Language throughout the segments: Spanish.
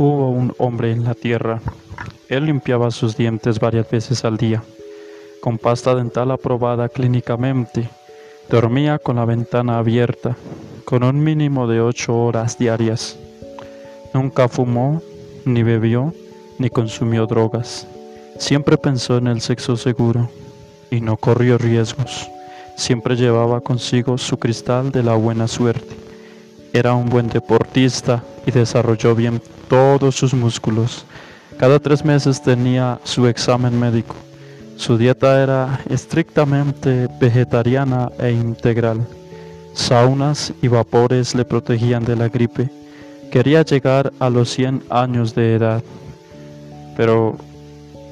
hubo un hombre en la tierra. Él limpiaba sus dientes varias veces al día, con pasta dental aprobada clínicamente. Dormía con la ventana abierta, con un mínimo de ocho horas diarias. Nunca fumó, ni bebió, ni consumió drogas. Siempre pensó en el sexo seguro y no corrió riesgos. Siempre llevaba consigo su cristal de la buena suerte. Era un buen deportista y desarrolló bien todos sus músculos. Cada tres meses tenía su examen médico. Su dieta era estrictamente vegetariana e integral. Saunas y vapores le protegían de la gripe. Quería llegar a los 100 años de edad. Pero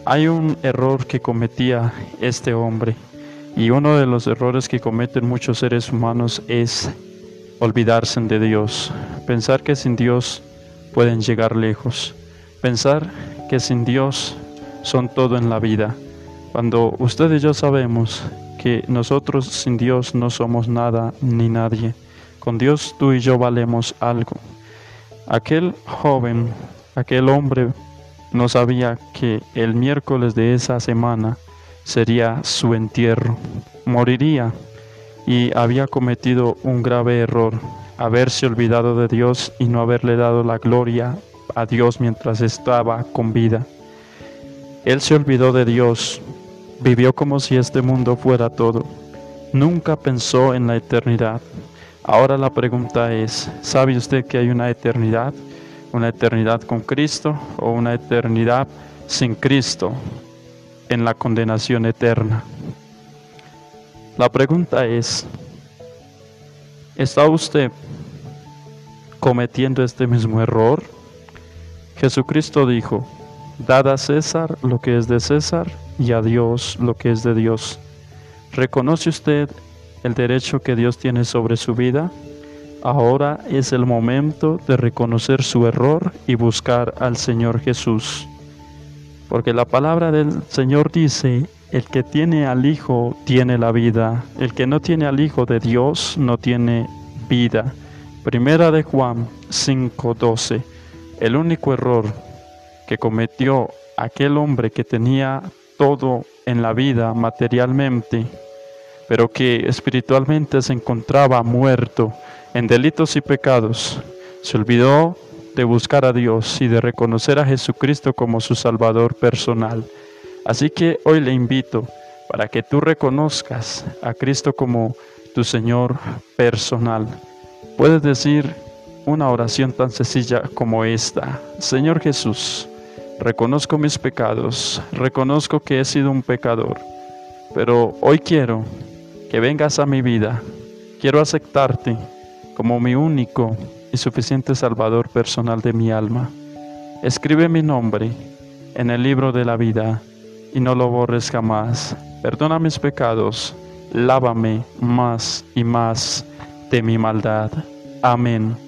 hay un error que cometía este hombre. Y uno de los errores que cometen muchos seres humanos es olvidarse de Dios. Pensar que sin Dios pueden llegar lejos. Pensar que sin Dios son todo en la vida. Cuando usted y yo sabemos que nosotros sin Dios no somos nada ni nadie. Con Dios tú y yo valemos algo. Aquel joven, aquel hombre no sabía que el miércoles de esa semana sería su entierro. Moriría y había cometido un grave error haberse olvidado de Dios y no haberle dado la gloria a Dios mientras estaba con vida. Él se olvidó de Dios, vivió como si este mundo fuera todo, nunca pensó en la eternidad. Ahora la pregunta es, ¿sabe usted que hay una eternidad? ¿Una eternidad con Cristo o una eternidad sin Cristo en la condenación eterna? La pregunta es, ¿está usted cometiendo este mismo error? Jesucristo dijo, Dad a César lo que es de César y a Dios lo que es de Dios. ¿Reconoce usted el derecho que Dios tiene sobre su vida? Ahora es el momento de reconocer su error y buscar al Señor Jesús. Porque la palabra del Señor dice, el que tiene al Hijo tiene la vida, el que no tiene al Hijo de Dios no tiene vida. Primera de Juan 5:12. El único error que cometió aquel hombre que tenía todo en la vida materialmente, pero que espiritualmente se encontraba muerto en delitos y pecados, se olvidó de buscar a Dios y de reconocer a Jesucristo como su Salvador personal. Así que hoy le invito para que tú reconozcas a Cristo como tu Señor personal. Puedes decir una oración tan sencilla como esta. Señor Jesús, reconozco mis pecados, reconozco que he sido un pecador, pero hoy quiero que vengas a mi vida. Quiero aceptarte como mi único y suficiente Salvador personal de mi alma. Escribe mi nombre en el libro de la vida y no lo borres jamás. Perdona mis pecados, lávame más y más de mi maldad. Amén.